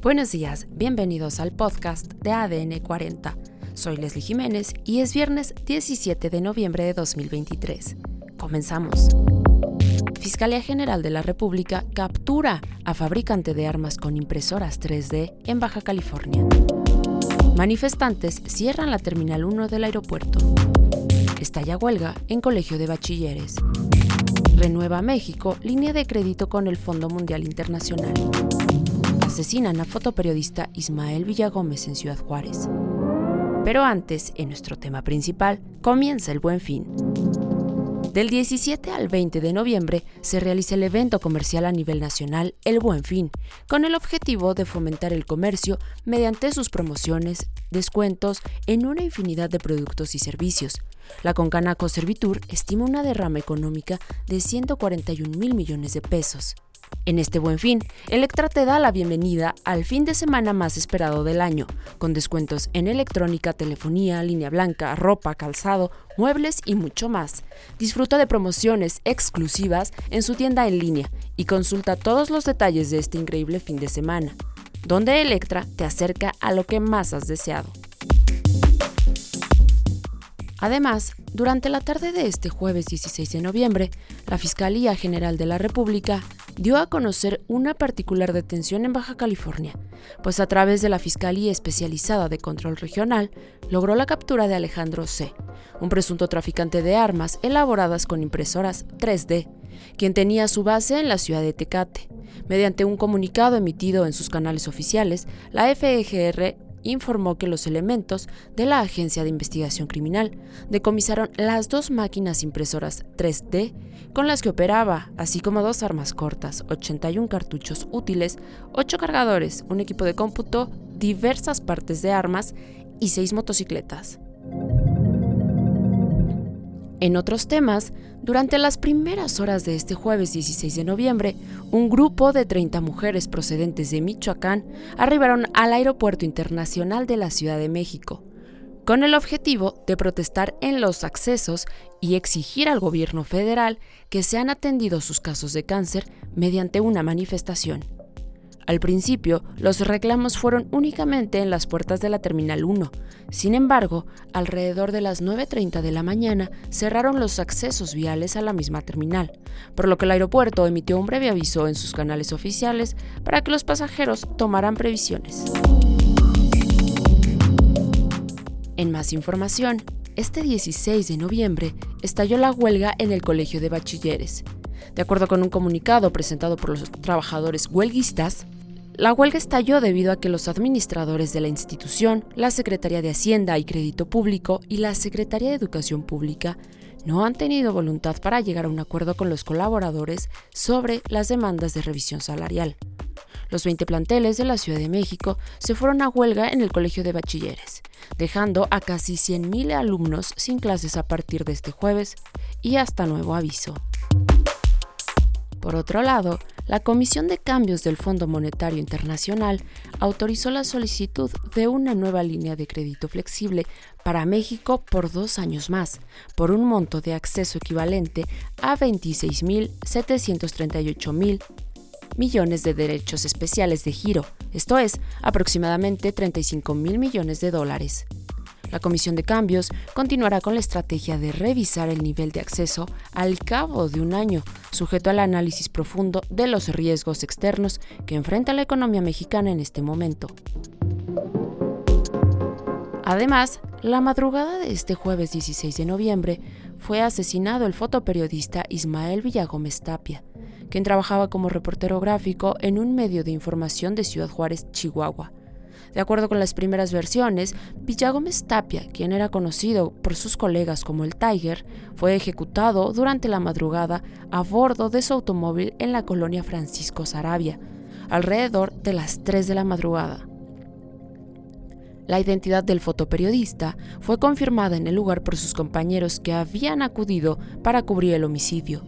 Buenos días, bienvenidos al podcast de ADN 40. Soy Leslie Jiménez y es viernes 17 de noviembre de 2023. Comenzamos. Fiscalía General de la República captura a fabricante de armas con impresoras 3D en Baja California. Manifestantes cierran la Terminal 1 del aeropuerto. Estalla huelga en Colegio de Bachilleres. Renueva México línea de crédito con el Fondo Mundial Internacional. Asesinan a fotoperiodista Ismael Villagómez en Ciudad Juárez. Pero antes, en nuestro tema principal, comienza el buen fin. Del 17 al 20 de noviembre se realiza el evento comercial a nivel nacional El Buen Fin, con el objetivo de fomentar el comercio mediante sus promociones, descuentos en una infinidad de productos y servicios. La Concanaco Servitur estima una derrama económica de 141 mil millones de pesos. En este buen fin, Electra te da la bienvenida al fin de semana más esperado del año, con descuentos en electrónica, telefonía, línea blanca, ropa, calzado, muebles y mucho más. Disfruta de promociones exclusivas en su tienda en línea y consulta todos los detalles de este increíble fin de semana, donde Electra te acerca a lo que más has deseado. Además, durante la tarde de este jueves 16 de noviembre, la Fiscalía General de la República dio a conocer una particular detención en Baja California, pues a través de la Fiscalía Especializada de Control Regional logró la captura de Alejandro C., un presunto traficante de armas elaboradas con impresoras 3D, quien tenía su base en la ciudad de Tecate. Mediante un comunicado emitido en sus canales oficiales, la FGR informó que los elementos de la Agencia de Investigación Criminal decomisaron las dos máquinas impresoras 3D con las que operaba, así como dos armas cortas, 81 cartuchos útiles, 8 cargadores, un equipo de cómputo, diversas partes de armas y 6 motocicletas. En otros temas, durante las primeras horas de este jueves 16 de noviembre, un grupo de 30 mujeres procedentes de Michoacán arribaron al Aeropuerto Internacional de la Ciudad de México, con el objetivo de protestar en los accesos y exigir al gobierno federal que sean atendidos sus casos de cáncer mediante una manifestación. Al principio, los reclamos fueron únicamente en las puertas de la Terminal 1. Sin embargo, alrededor de las 9.30 de la mañana cerraron los accesos viales a la misma terminal, por lo que el aeropuerto emitió un breve aviso en sus canales oficiales para que los pasajeros tomaran previsiones. En más información, este 16 de noviembre estalló la huelga en el Colegio de Bachilleres. De acuerdo con un comunicado presentado por los trabajadores huelguistas, la huelga estalló debido a que los administradores de la institución, la Secretaría de Hacienda y Crédito Público y la Secretaría de Educación Pública no han tenido voluntad para llegar a un acuerdo con los colaboradores sobre las demandas de revisión salarial. Los 20 planteles de la Ciudad de México se fueron a huelga en el Colegio de Bachilleres, dejando a casi 100.000 alumnos sin clases a partir de este jueves y hasta nuevo aviso. Por otro lado, la Comisión de Cambios del Fondo Monetario Internacional autorizó la solicitud de una nueva línea de crédito flexible para México por dos años más, por un monto de acceso equivalente a 26.738.000 millones de derechos especiales de giro, esto es, aproximadamente 35 mil millones de dólares. La Comisión de Cambios continuará con la estrategia de revisar el nivel de acceso al cabo de un año, sujeto al análisis profundo de los riesgos externos que enfrenta la economía mexicana en este momento. Además, la madrugada de este jueves 16 de noviembre fue asesinado el fotoperiodista Ismael Villagómez Tapia, quien trabajaba como reportero gráfico en un medio de información de Ciudad Juárez, Chihuahua. De acuerdo con las primeras versiones, Villagómez Tapia, quien era conocido por sus colegas como el Tiger, fue ejecutado durante la madrugada a bordo de su automóvil en la colonia Francisco Sarabia, alrededor de las 3 de la madrugada. La identidad del fotoperiodista fue confirmada en el lugar por sus compañeros que habían acudido para cubrir el homicidio.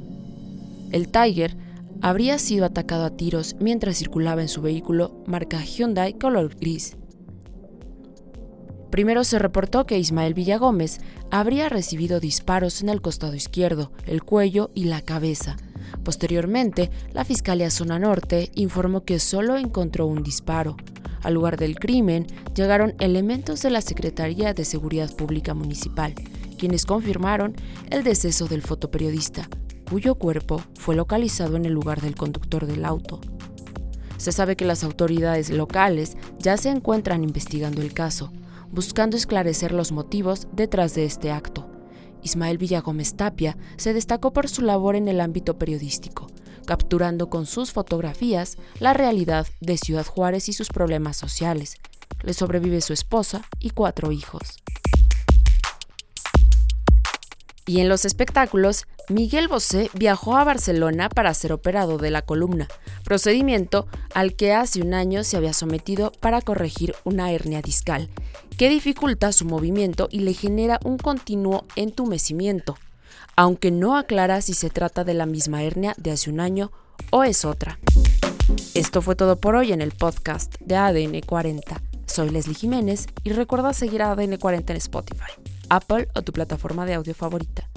El Tiger habría sido atacado a tiros mientras circulaba en su vehículo marca Hyundai color gris. Primero se reportó que Ismael Villagómez habría recibido disparos en el costado izquierdo, el cuello y la cabeza. Posteriormente, la Fiscalía Zona Norte informó que solo encontró un disparo. Al lugar del crimen llegaron elementos de la Secretaría de Seguridad Pública Municipal, quienes confirmaron el deceso del fotoperiodista, cuyo cuerpo fue localizado en el lugar del conductor del auto. Se sabe que las autoridades locales ya se encuentran investigando el caso, buscando esclarecer los motivos detrás de este acto. Ismael Villagómez Tapia se destacó por su labor en el ámbito periodístico, capturando con sus fotografías la realidad de Ciudad Juárez y sus problemas sociales. Le sobrevive su esposa y cuatro hijos. Y en los espectáculos, Miguel Bosé viajó a Barcelona para ser operado de la columna, procedimiento al que hace un año se había sometido para corregir una hernia discal, que dificulta su movimiento y le genera un continuo entumecimiento, aunque no aclara si se trata de la misma hernia de hace un año o es otra. Esto fue todo por hoy en el podcast de ADN 40. Soy Leslie Jiménez y recuerda seguir a ADN 40 en Spotify. Apple o tu plataforma de audio favorita.